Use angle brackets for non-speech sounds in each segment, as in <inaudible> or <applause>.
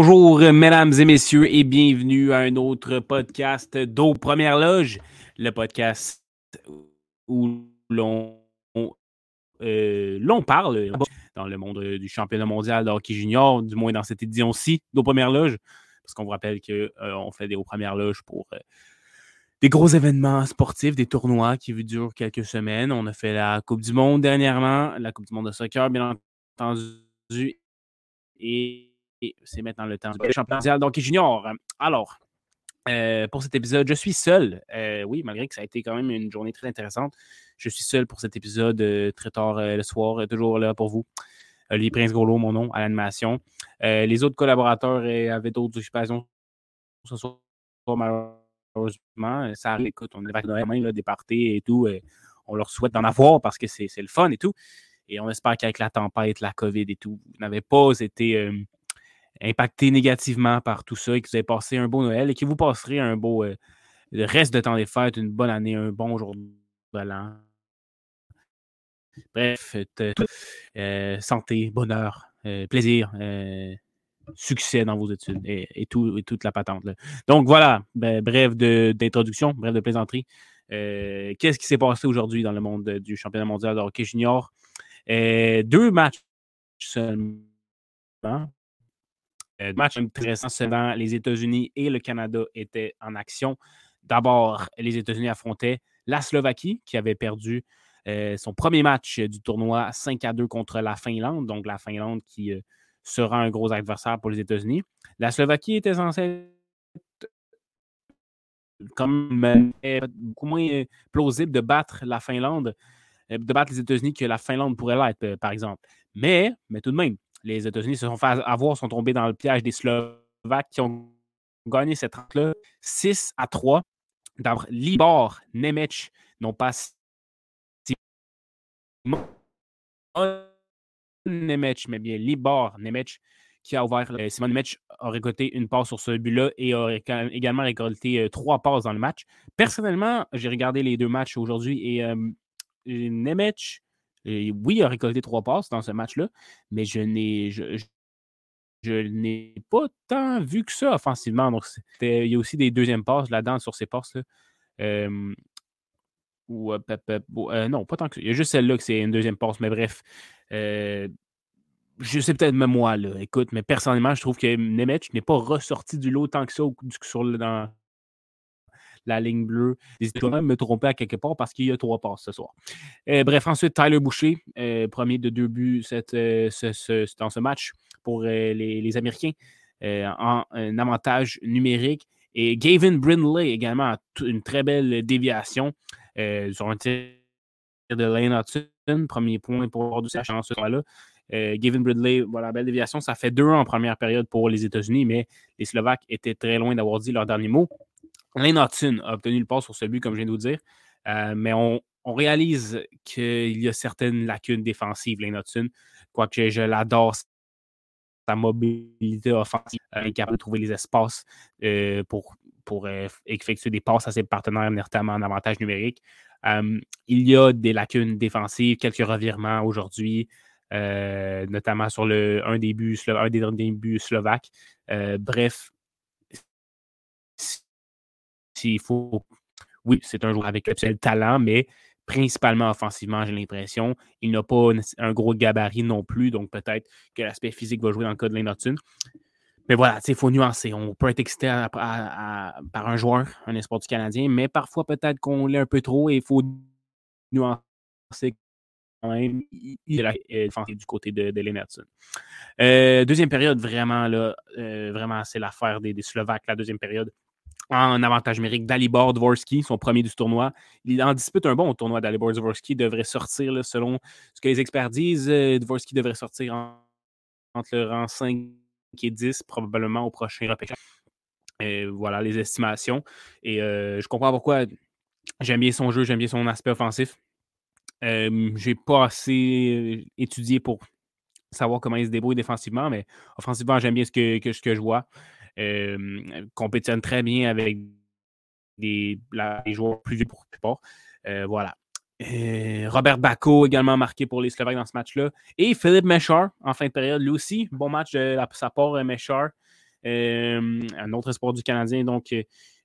Bonjour, mesdames et messieurs, et bienvenue à un autre podcast d'Aux Premières Loges, le podcast où l'on euh, l'on parle dans le monde du championnat mondial de hockey junior, du moins dans cette édition-ci d'Aux Premières Loges, parce qu'on vous rappelle qu'on euh, fait des Aux Premières Loges pour euh, des gros événements sportifs, des tournois qui durent quelques semaines. On a fait la Coupe du Monde dernièrement, la Coupe du Monde de soccer, bien entendu, et et c'est maintenant le temps du championnat mondial donc junior. Alors, euh, pour cet épisode, je suis seul. Euh, oui, malgré que ça a été quand même une journée très intéressante. Je suis seul pour cet épisode euh, très tard le soir, toujours là pour vous. Olivier Prince-Golo, mon nom, à l'animation. les autres collaborateurs avaient d'autres occupations ce soir, malheureusement. Ça écoute, on est avec Noël, des parties et tout. on leur souhaite d'en avoir parce que c'est le fun et tout. Et on espère qu'avec la tempête, la COVID et tout, vous n'avez pas été impacté négativement par tout ça et que vous avez passé un beau Noël et que vous passerez un beau euh, reste de temps des fêtes, une bonne année, un bon jour de l'an. Bref, euh, santé, bonheur, euh, plaisir, succès dans vos études et, tout, et toute la patente. Donc voilà, ben, bref d'introduction, bref de plaisanterie. Qu'est-ce qui s'est passé aujourd'hui dans le monde du championnat mondial de hockey junior? deux matchs seulement euh, match intéressant selon les États-Unis et le Canada étaient en action. D'abord, les États-Unis affrontaient la Slovaquie qui avait perdu euh, son premier match du tournoi 5 à 2 contre la Finlande. Donc, la Finlande qui euh, sera un gros adversaire pour les États-Unis. La Slovaquie était censée être comme beaucoup moins plausible de battre la Finlande, de battre les États-Unis que la Finlande pourrait l'être, par exemple. Mais, mais tout de même, les États-Unis se sont fait avoir, sont tombés dans le piège des Slovaques qui ont gagné cette rencontre-là 6 à 3. D'abord, Libor Nemec n'ont pas Nemec, mais bien Libor Nemec qui a ouvert. Euh, Simon Nemec a récolté une passe sur ce but-là et a également récolté euh, trois passes dans le match. Personnellement, j'ai regardé les deux matchs aujourd'hui et euh, Nemec oui, il a récolté trois passes dans ce match-là, mais je n'ai. Je, n'ai pas tant vu que ça offensivement. Donc, il y a aussi des deuxièmes passes là-dedans sur ces passes-là. ou, euh, non, pas tant que. Il y a juste celle-là que c'est une deuxième passe, mais bref. Euh, je sais peut-être même moi, là, écoute, mais personnellement, je trouve que Nemec n'est pas ressorti du lot tant que ça sur dans, la ligne bleue. N'hésitez pas à me tromper à quelque part parce qu'il y a trois passes ce soir. Euh, bref, ensuite, Tyler Boucher, euh, premier de deux buts euh, dans ce match pour les, Américains en avantage numérique. Et Gavin Brindley également une très belle déviation sur un tir de Lane Hudson. Premier point pour sa chance ce là Gavin Brindley, voilà, belle déviation. Ça fait deux en première période pour les États-Unis, mais les Slovaques étaient très loin d'avoir dit leur dernier mot. Lane a obtenu le pas sur ce but, comme je viens de vous dire. Euh, mais on, réalise qu'il y a certaines lacunes défensives, Lane. Quoique je l'adore, sa mobilité offensive, euh, capable de trouver les espaces euh, pour, effectuer des passes à ses partenaires, notamment en avantage numérique. il y a des lacunes défensives, quelques revirements aujourd'hui. notamment sur un, des buts, un des derniers buts slovaques. bref, s'il faut. Oui, c'est un joueur avec le talent, mais principalement offensivement, j'ai l'impression. Il n'a pas un gros gabarit non plus, donc peut-être que l'aspect physique va jouer dans le cas de Lane Mais voilà, il faut nuancer. On peut être excité par un joueur, un espoir du Canadien, mais parfois peut-être qu'on l'est un peu trop et il faut nuancer quand même. Il est du côté de, de euh, deuxième période, vraiment, là, euh, vraiment, c'est l'affaire des, des Slovaques, la deuxième période en avantage numérique d'Alibor Dvorsky, son premier du tournoi. Il en dispute un bon au tournoi d'Alibor Dvorsky. devrait sortir, selon ce que les experts disent, euh, Dvorsky devrait sortir entre le rang 5 et 10, probablement au prochain repêchage. voilà les estimations. Et euh, je comprends pourquoi j'aime bien son jeu, j'aime bien son aspect offensif. Euh, j'ai pas assez étudié pour savoir comment il se débrouille défensivement, mais offensivement, j'aime bien ce que je vois. Euh, compétitionne très bien avec des, joueurs plus vieux pour la plupart. Euh, voilà. Euh, Robert Bako également marqué pour les Slovaques dans ce match-là. Et Philippe Méchard en fin de période, lui aussi. Bon match de sa part, Méchard. un autre espoir du Canadien. Donc,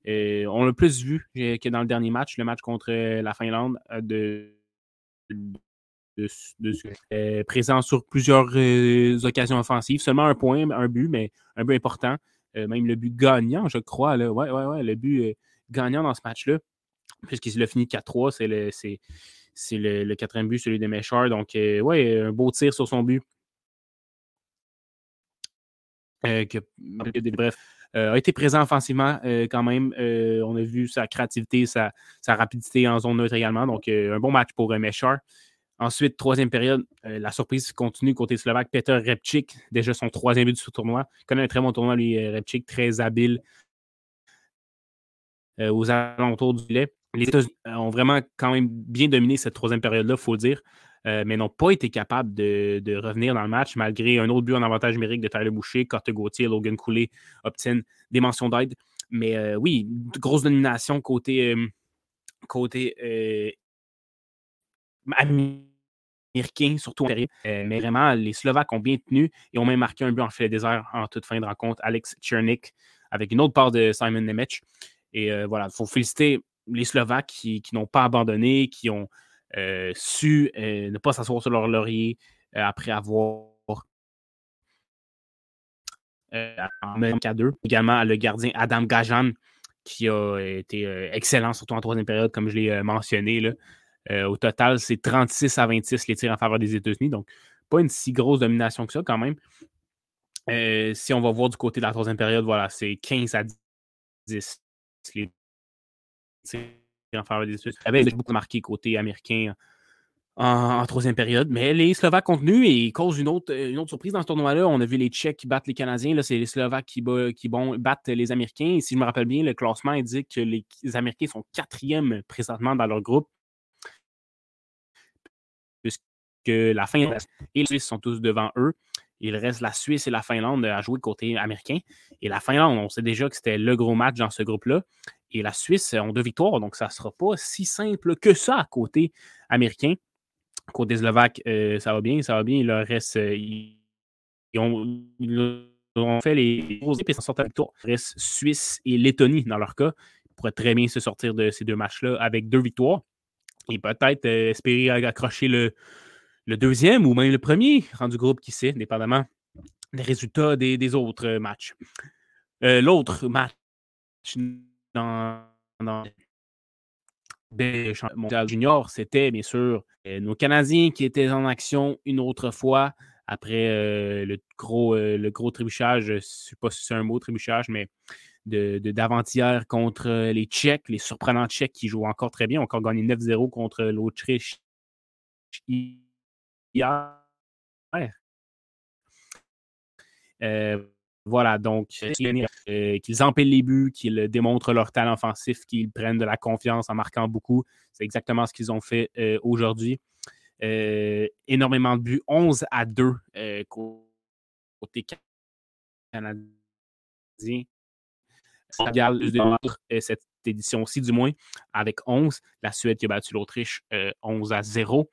on l'a plus vu que dans le dernier match, le match contre la Finlande, de, présent sur plusieurs occasions offensives. Seulement un point, un but, mais un but important. Même le but gagnant, je crois. Là. Ouais, ouais, ouais, le but gagnant dans ce match-là, puisqu'il a fini 4-3, c'est le, c'est, le, quatrième but, celui de Méchard. Donc, ouais, un beau tir sur son but. bref, a été présent offensivement quand même. on a vu sa créativité, sa, rapidité en zone neutre également. Donc, un bon match pour Méchard. Ensuite, troisième période, la surprise continue côté slovaque. Peter Repchik, déjà son troisième but du tournoi. Il connaît un très bon tournoi, lui, Repchik, très habile aux alentours du lait. Les États-Unis ont vraiment quand même bien dominé cette troisième période-là, il faut le dire. Euh, mais n'ont pas été capables de, revenir dans le match malgré un autre but en avantage numérique de Tyler Boucher. Corte Gauthier, Logan Coulé obtiennent des mentions d'aide. Mais euh, oui, grosse domination côté, euh, côté américain, surtout en mais vraiment, les Slovaques ont bien tenu et ont même marqué un but en filet désert en toute fin de rencontre. Alex Chernik avec une autre part de Simon Nemec. Et voilà, il faut féliciter les Slovaques qui n'ont pas abandonné, qui ont euh, su euh, ne pas s'asseoir sur leur laurier euh, après avoir en même cas deux. Également le gardien Adam Gajan, qui a été excellent, surtout en troisième période, comme je l'ai mentionné. Là. Au total, c'est 36 à 26 les tirs en faveur des États-Unis. Donc, pas une si grosse domination que ça quand même. si on va voir du côté de la troisième période, voilà, c'est 15 à 10 les tirs en faveur des y avait beaucoup marqué côté américain en, troisième période. Mais les Slovaques ont tenu et causent une autre, une autre surprise dans ce tournoi-là. On a vu les Tchèques qui battent les Canadiens. Là, c'est les Slovaques qui, battent les Américains. Si je me rappelle bien, le classement indique que les, Américains sont quatrièmes présentement dans leur groupe. Puisque la fin et les Suisses sont tous devant eux. Il reste la Suisse et la Finlande à jouer côté américain. Et la Finlande, on sait déjà que c'était le gros match dans ce groupe-là et la Suisse ont deux victoires, donc ça ne sera pas si simple que ça à côté américain. Côté slovaque, euh, ça va bien, ça va bien. Il leur reste. Euh, ils, ont, fait les grosses et s'en sortent à victoire. Il reste Suisse et Lettonie dans leur cas. Ils pourraient très bien se sortir de ces deux matchs-là avec deux victoires. Et peut-être euh, espérer accrocher le, le, deuxième ou même le premier rendu groupe, qui sait, dépendamment des résultats des, autres matchs. L'autre match dans, dans des mondial junior, c'était bien sûr euh, nos Canadiens qui étaient en action une autre fois après euh, le, gros, euh, le gros trébuchage, je ne sais pas si c'est un mot trébuchage, mais d'avant-hier contre les Tchèques, les surprenants Tchèques qui jouent encore très bien, encore gagné 9-0 contre l'Autriche hier. Voilà, donc euh, qu'ils empilent les buts, qu'ils démontrent leur talent offensif, qu'ils prennent de la confiance en marquant beaucoup. C'est exactement ce qu'ils ont fait euh, aujourd'hui. Euh, énormément de buts, 11 à 2 côté canadien. Ça cette édition-ci, du moins, avec 11. La Suède qui a battu l'Autriche 11 à 0.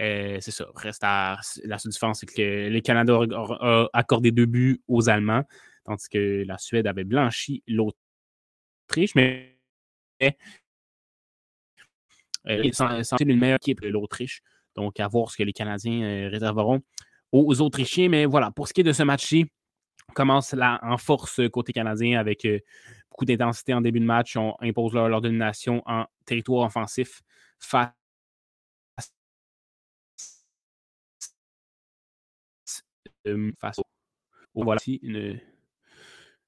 Euh, c'est ça. Reste à, la seule différence, c'est que le Canada a, accordé deux buts aux Allemands, tandis que la Suède avait blanchi l'Autriche, mais euh, c'est une meilleure équipe, l'Autriche. Donc, à voir ce que les Canadiens euh, réserveront aux Autrichiens. Mais voilà, pour ce qui est de ce match-ci, on commence là en force côté canadien avec beaucoup d'intensité en début de match. On impose leur, leur domination en territoire offensif face face une,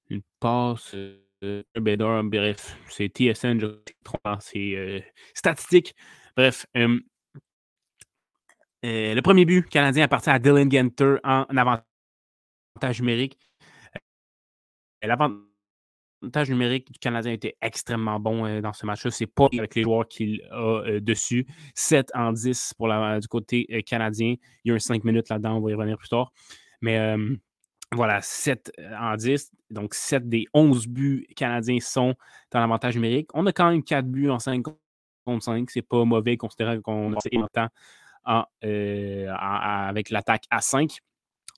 une passe. Euh, bref, c'est TSN, je c'est euh, statistique. Bref, euh, le premier but canadien appartient à Dylan Genter en avantage numérique. L'avantage numérique du Canadien était extrêmement bon dans ce match-là. C'est pas avec les joueurs qu'il a dessus. 7 en 10 pour la, du côté canadien. Il y a un 5 minutes là-dedans, on va y revenir plus tard. Mais voilà, 7 en 10. Donc, 7 des 11 buts canadiens sont dans l'avantage numérique. On a quand même 4 buts en 5 contre 5. C'est pas mauvais considérant qu'on a longtemps en, avec l'attaque à 5.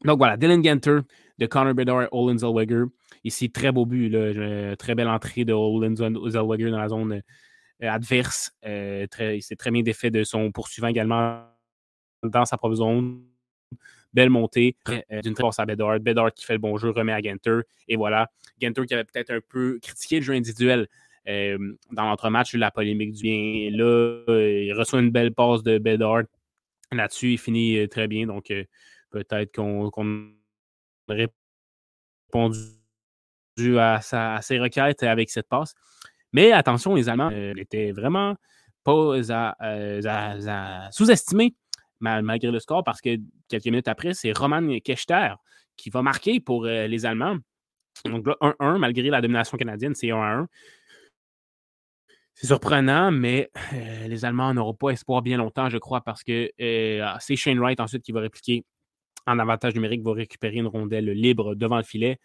Donc voilà, Dylan Genter de Connor Bedard et Olin Zellweger. Ici, très beau but, très belle entrée de Olin Zellweger dans la zone adverse. il s'est très bien défait de son poursuivant également dans sa propre zone. Belle montée d'une très à Bedard. Bedard qui fait le bon jeu, remet à Genter. Et voilà. Genter qui avait peut-être un peu critiqué le jeu individuel dans l'entre-match, la polémique du bien. Là, il reçoit une belle passe de Bedard. Là-dessus, il finit très bien. Donc, peut-être qu'on répondu à, à, ses requêtes avec cette passe. Mais attention, les Allemands n'étaient vraiment pas à, sous-estimer malgré le score parce que quelques minutes après, c'est Roman Kechter qui va marquer pour les Allemands. Donc là, 1-1, malgré la domination canadienne, c'est 1-1. C'est surprenant, mais les Allemands n'auront pas espoir bien longtemps, je crois, parce que c'est Shane Wright ensuite qui va répliquer en avantage numérique, va récupérer une rondelle libre devant le filet.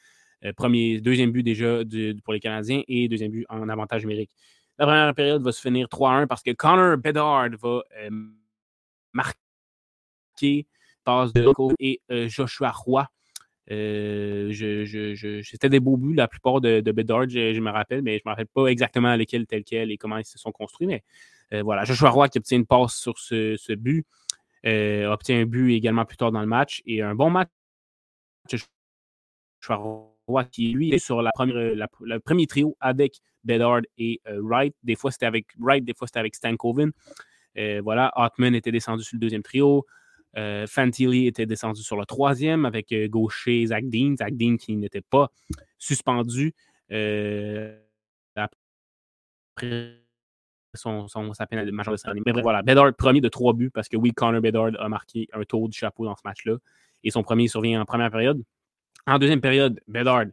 Euh, premier, deuxième but déjà pour les Canadiens et deuxième but en avantage numérique. La première période va se finir 3-1 parce que Connor Bedard va euh, marquer passe de et euh, Joshua Roy. C'était des beaux buts, la plupart de, Bedard, je, me rappelle, mais je ne me rappelle pas exactement lesquels tels quels et comment ils se sont construits. Mais voilà, Joshua Roy qui obtient une passe sur ce, but, obtient un but également plus tard dans le match et un bon match. Joshua qui, lui, est sur la première, le premier trio avec Bedard et euh, Wright. Des fois, c'était avec Wright, des fois, c'était avec Stankoven. Euh, voilà, Hartman était descendu sur le deuxième trio. Euh, Fantilli était descendu sur le troisième avec gaucher Zach Dean. Zach Dean qui n'était pas suspendu après son, son, sa peine de major de Mais voilà, Bedard premier de trois buts parce que oui, Connor Bedard a marqué un tour du chapeau dans ce match-là. Et son premier survient en première période. En deuxième période, Bedard,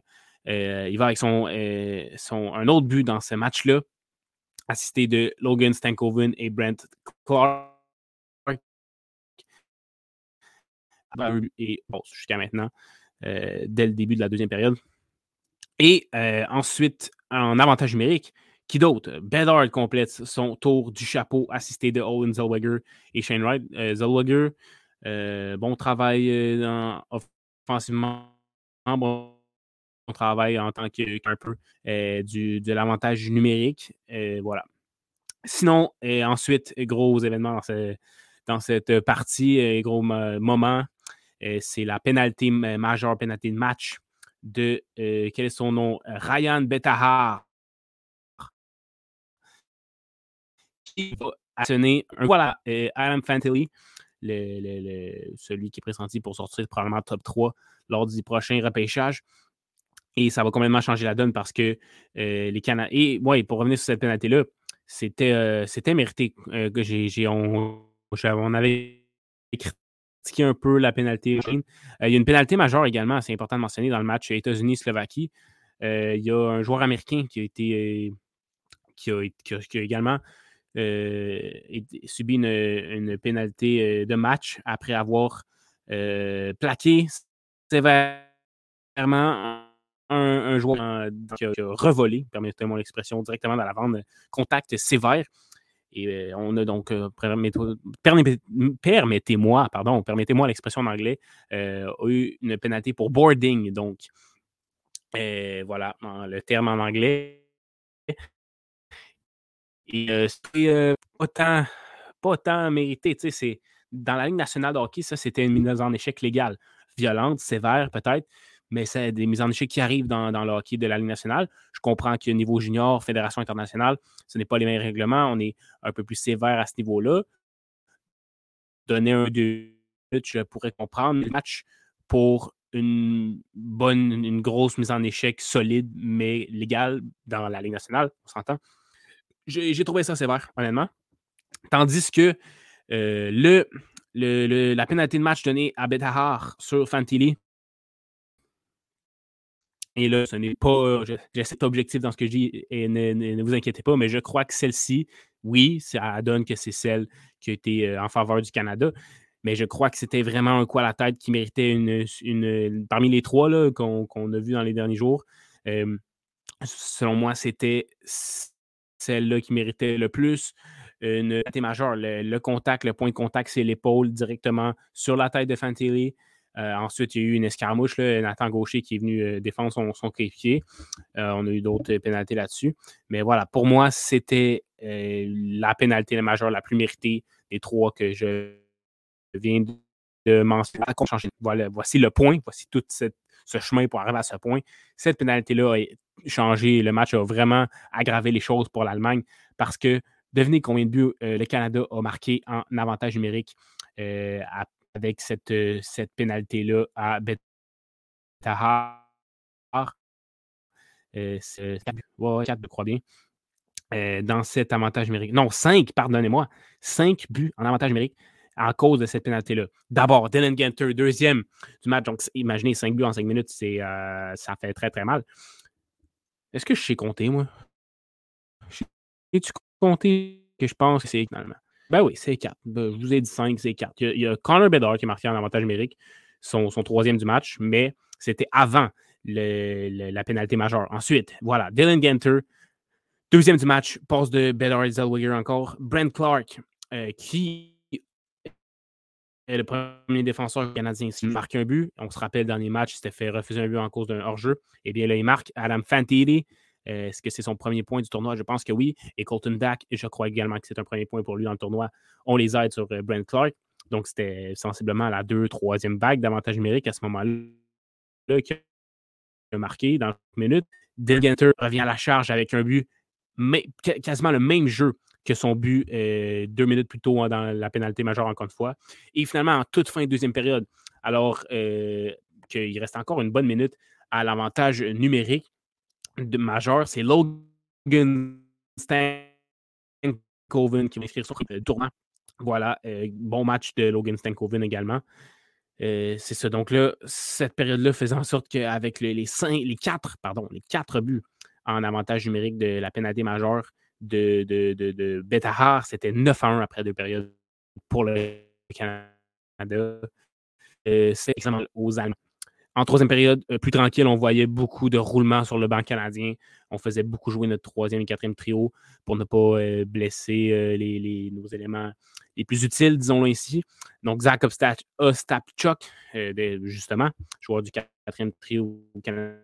euh, il va avec son, euh, son, un autre but dans ce match-là, assisté de Logan Stankoven et Brent Clark. Et bon, jusqu'à maintenant, euh, dès le début de la deuxième période. Et ensuite, en avantage numérique, qui d'autre? Bedard complète son tour du chapeau assisté de Owen Zellweger et Shane Wright. Zellweger, bon travail offensivement bon travail en tant qu'un peu euh, du, de l'avantage numérique. Euh, voilà. Sinon, ensuite, gros événement dans, dans cette partie, gros moment, c'est la pénalité majeure, pénalité de match de, quel est son nom? Ryan Betahar. Qui va actionner voilà, Adam Fantilli, celui qui est pressenti pour sortir probablement top 3 lors du prochain repêchage. Et ça va complètement changer la donne parce que euh, les Canadiens. Et ouais, pour revenir sur cette pénalité-là, c'était, euh, c'était mérité. Euh, que j'ai, on, on, avait critiqué un peu la pénalité. il y a une pénalité majeure également, c'est important de mentionner, dans le match États-Unis-Slovaquie. il y a un joueur américain qui a été. qui, a, qui, a, également subi une, une, pénalité de match après avoir plaqué sévèrement un, joueur qui a, revolé, permettez-moi l'expression, directement dans la vente, contact sévère. Et euh, on a donc, euh, permettez-moi, pardon, permettez-moi l'expression en anglais, euh, eu une pénalité pour boarding. Donc, voilà, le terme en anglais. Et c'est pas tant, pas tant mérité. C'est, dans la Ligue nationale de hockey, ça, c'était une mise en échec légale violente, sévère peut-être, mais c'est des mises en échec qui arrivent dans, le hockey de la Ligue nationale. Je comprends qu'au niveau junior, Fédération internationale, ce n'est pas les mêmes règlements. On est un peu plus sévère à ce niveau-là. Donner un deux je pourrais comprendre le match pour une bonne, une grosse mise en échec solide, mais légale dans la Ligue nationale, on s'entend. J'ai trouvé ça sévère, honnêtement. Tandis que euh, le la pénalité de match donnée à Betahar sur Fantilli. Et là, ce n'est pas. J'ai cet objectif dans ce que je dis et ne, vous inquiétez pas, mais je crois que celle-ci, oui, ça donne que c'est celle qui a été euh, en faveur du Canada. Mais je crois que c'était vraiment un coup à la tête qui méritait une. parmi les trois qu'on a vu dans les derniers jours. Euh, selon moi, c'était celle-là qui méritait le plus une tête majeure. Le, contact, le point de contact, c'est l'épaule directement sur la tête de Fantilli. ensuite, il y a eu une escarmouche, là, Nathan Gaucher qui est venu défendre son, son coéquipier. on a eu d'autres pénalités là-dessus. Mais voilà, pour moi, c'était la pénalité majeure la plus méritée des trois que je viens de mentionner. Voilà, voici le point, voici tout ce chemin pour arriver à ce point. Cette pénalité-là a changé, le match a vraiment aggravé les choses pour l'Allemagne parce que devinez combien de buts le Canada a marqué en avantage numérique avec cette, cette pénalité-là à Betahar. c'est 4 je crois bien. dans cet avantage numérique. Non, 5, pardonnez-moi. 5 buts en avantage numérique à cause de cette pénalité-là. D'abord, Dylan Genter, deuxième du match. Donc, imaginez 5 buts en 5 minutes, c'est, ça fait très, très mal. Est-ce que je sais compter, moi? Sais-tu compter que je pense que c'est finalement? Ben oui, c'est 4. Ben, je vous ai dit 5, c'est 4. Il y, a, Connor Bedard qui est marqué en avantage numérique, son, troisième du match, mais c'était avant la pénalité majeure. Ensuite, voilà, Dylan Genter, deuxième du match, passe de Bedard Zellweger encore. Brent Clark, euh, qui le premier défenseur canadien. S'il marque un but, on se rappelle, le dernier match, il s'était fait refuser un but en cause d'un hors-jeu. Eh bien, là, il marque Adam Fantilli, euh, est-ce que c'est son premier point du tournoi? Je pense que oui. Et Colton Dack, je crois également que c'est un premier point pour lui dans le tournoi. On les aide sur euh, Brent Clark. Donc, c'était sensiblement la deux, troisième vague d'avantage numérique à ce moment-là qui a marqué dans une minute. Dilgenter revient à la charge avec un but, mais quasiment le même jeu que son but euh, deux minutes plus tôt hein, dans la pénalité majeure, encore une fois. Et finalement, en toute fin de deuxième période, alors qu'il reste encore une bonne minute à l'avantage numérique, de majeur, c'est Logan Stankoven qui va inscrire son tournoi. Voilà, euh, bon match de Logan Stankoven également. Euh, c'est ça. Donc là, cette période-là faisait en sorte qu'avec les, cinq, les quatre, pardon, les quatre buts en avantage numérique de la pénalité majeure de, de, de, de Betahar, c'était 9 à 1 après deux périodes pour le Canada. Euh, c'est aux Allemands. En troisième période, euh, plus tranquille, on voyait beaucoup de roulements sur le banc canadien. On faisait beaucoup jouer notre troisième et quatrième trio pour ne pas euh, blesser euh, les, nos éléments les plus utiles, disons-le ainsi. Donc, Zach Ostapchuk, justement, joueur du quatrième trio canadien,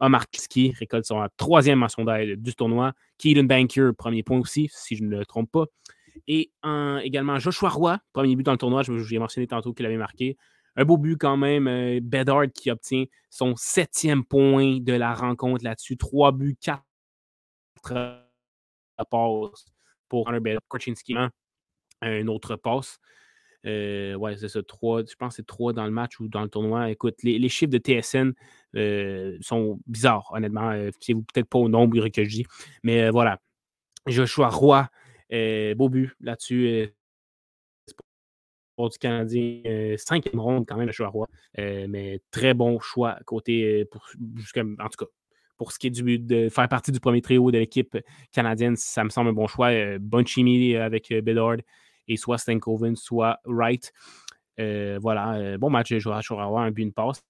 Omar Kiski récolte son troisième mention d'aide du tournoi. Keaton Banker, premier point aussi, si je ne le trompe pas. Et également Joshua Roy, premier but dans le tournoi. Je J'ai mentionné tantôt qu'il avait marqué. Un beau but quand même. Euh, Bedard qui obtient son septième point de la rencontre là-dessus. Trois buts, quatre passes pour Hunter Bedard. Korchinski, un autre passe. Euh, ouais, c'est ça, trois. Je pense que c'est trois dans le match ou dans le tournoi. Écoute, les, chiffres de TSN euh, sont bizarres, honnêtement. c'est peut-être pas au nombre que je dis. Mais voilà. Joshua Roy, beau but là-dessus du Canadien, euh, cinquième ronde quand même, le choix roi. Euh, mais très bon choix côté, euh, pour, en tout cas, pour ce qui est du, de faire partie du premier trio de l'équipe canadienne, ça me semble un bon choix. bonne chimie avec Bedard et soit Stankoven, soit Wright. voilà, bon match de à un but, une passe.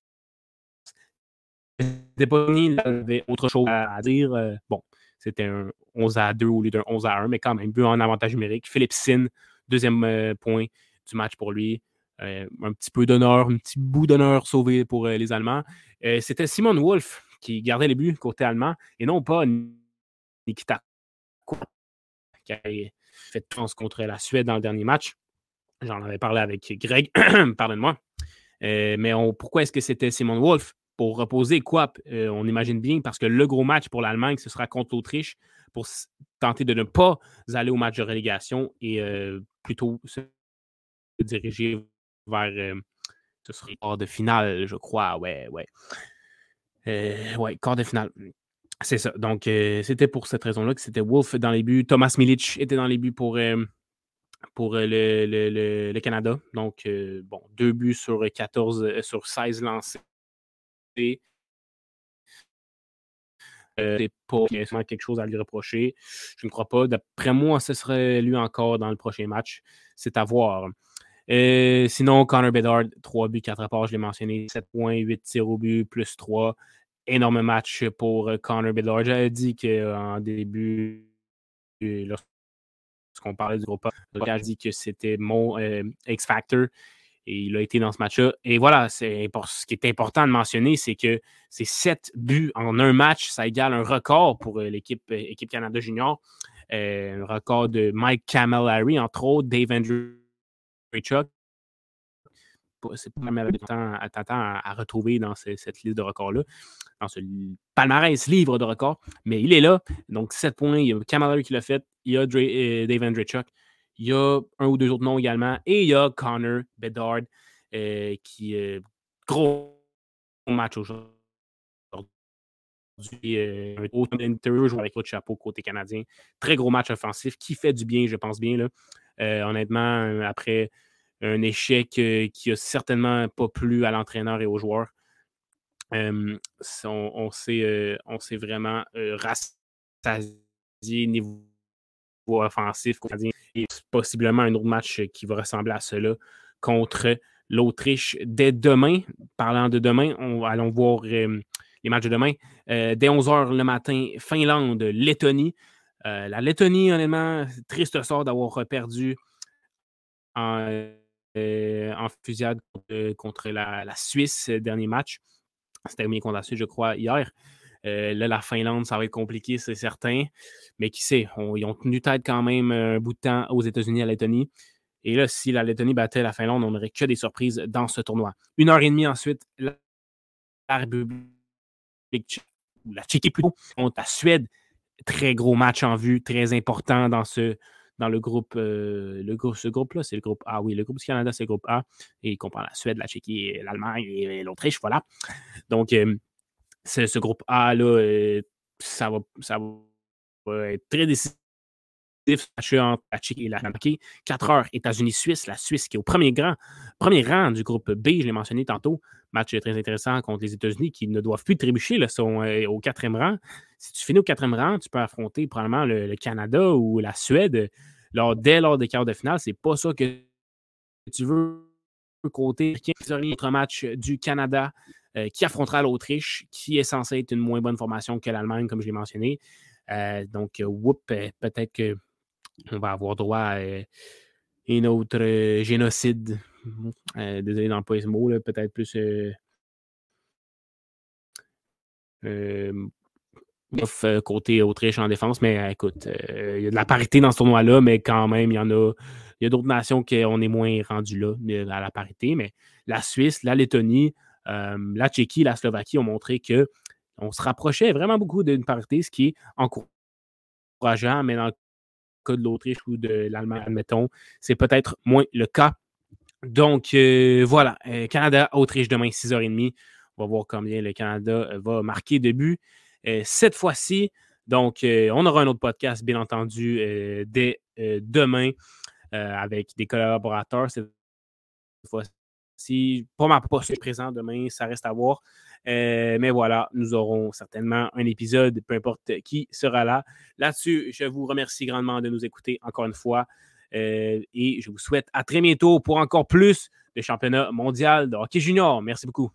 Pas il avait autre chose à, dire. bon, c'était un 11 à 2 au lieu d'un 11 à 1, mais quand même, but en avantage numérique. Philippe Sin, deuxième point du match pour lui. Euh, un petit peu d'honneur, un petit bout d'honneur sauvé pour euh, les Allemands. Euh, c'était Simon Wolf qui gardait les buts côté allemand et non pas Nikita qui fait de contre la Suède dans le dernier match. J'en avais parlé avec Greg, <clears throat> pardonne-moi. mais pourquoi est-ce que c'était Simon Wolf? Pour reposer quoi? on imagine bien, parce que le gros match pour l'Allemagne, ce sera contre l'Autriche pour tenter de ne pas aller au match de relégation et plutôt se diriger vers. Euh, ce serait quart de finale, je crois. Ouais, ouais. Euh, ouais, quart de finale. C'est ça. Donc, euh, c'était pour cette raison-là que c'était Wolf dans les buts. Thomas Milic était dans les buts pour, pour le, le, le, Canada. Donc, bon, deux buts sur 14, sur 16 lancés. c'est pas quelque chose à lui reprocher. Je ne crois pas. D'après moi, ce serait lui encore dans le prochain match. C'est à voir. Euh, sinon, Connor Bedard, 3 buts, 4 apports, je l'ai mentionné, 7 points, 8 tirs au but, plus 3. Énorme match pour euh, Connor Bedard. J'avais dit qu'en début, lorsqu'on parlait du groupe, j'ai dit que c'était mon euh, X-Factor. Et il a été dans ce match-là. Et voilà, c'est ce qui est important de mentionner, c'est que ces sept buts en un match, ça égale un record pour euh, l'équipe équipe Canada Junior. un record de Mike Camilleri, entre autres, Dave Andrew Chuck. C'est pas mal de temps à, à, retrouver dans cette liste de records-là, dans ce palmarès livre de records. Mais il est là. Donc, 7 points. Il y a Camilleri qui l'a fait. Il y a Dave Andrew Chuck. Il y a un ou deux autres noms également. Et il y a Connor Bedard, euh, qui est gros match aujourd'hui. Euh, un autre interview avec votre chapeau côté canadien. Très gros match offensif qui fait du bien, je pense bien. Là. Euh, honnêtement, après un échec qui a certainement pas plu à l'entraîneur et aux joueurs, on, on s'est vraiment rassasié niveau offensif et possiblement un autre match qui va ressembler à cela contre l'Autriche dès demain. Parlant de demain, on, allons voir euh, les matchs de demain. Euh, dès 11h le matin, Finlande, Lettonie. Euh, la Lettonie, honnêtement, triste sort d'avoir perdu en, fusillade contre la, Suisse, dernier match. C'était terminé contre la Suisse, je crois, hier. Euh, là, la Finlande, ça va être compliqué, c'est certain. Mais qui sait, ils ont tenu tête quand même un bout de temps aux États-Unis, à Lettonie. Et là, si la Lettonie battait la Finlande, on n'aurait que des surprises dans ce tournoi. Une heure et demie ensuite, la, République la Tchéquie plutôt, contre la Suède. Très gros match en vue, très important dans ce dans le groupe, euh, le groupe ce groupe-là, c'est le groupe A. Oui, le groupe du Canada, c'est le groupe A. Et il comprend la Suède, la Tchéquie, l'Allemagne et, l'Autriche, voilà. Donc, euh, ce groupe A-là, euh, ça, va, ça va être très décisif entre la Tchèque et la marqué 4 heures États-Unis-Suisse, la Suisse qui est au premier, grand, premier rang du groupe B, je l'ai mentionné tantôt. Match très intéressant contre les États-Unis qui ne doivent plus trébucher, là, sont euh, au quatrième rang. Si tu finis au quatrième rang, tu peux affronter probablement le, Canada ou la Suède dès lors des quarts de finale. C'est pas ça que tu veux côté. Autre match du Canada euh, qui affrontera l'Autriche, qui est censé être une moins bonne formation que l'Allemagne, comme je l'ai mentionné. Euh, donc, whoop, peut-être qu'on va avoir droit à un autre génocide. Désolé d'employer ce mot, peut-être plus côté Autriche en défense, mais écoute, il y a de la parité dans ce tournoi-là, mais quand même, il y en a. Il y a d'autres nations qu'on est moins rendu là à la parité, mais la Suisse, la Lettonie, euh, la Tchéquie, la Slovaquie ont montré qu'on se rapprochait vraiment beaucoup d'une parité, ce qui est encourageant, mais dans le cas de l'Autriche ou de l'Allemagne, admettons, c'est peut-être moins le cas. Donc, euh, voilà, euh, Canada-Autriche demain, 6h30. On va voir combien le Canada va marquer de buts cette fois-ci. Donc, on aura un autre podcast, bien entendu, dès demain avec des collaborateurs cette fois-ci pas ma poste présent demain, ça reste à voir. Euh, mais voilà, nous aurons certainement un épisode, peu importe qui sera là. Là-dessus, je vous remercie grandement de nous écouter encore une fois. Euh, et je vous souhaite à très bientôt pour encore plus de championnat mondial de hockey junior. Merci beaucoup.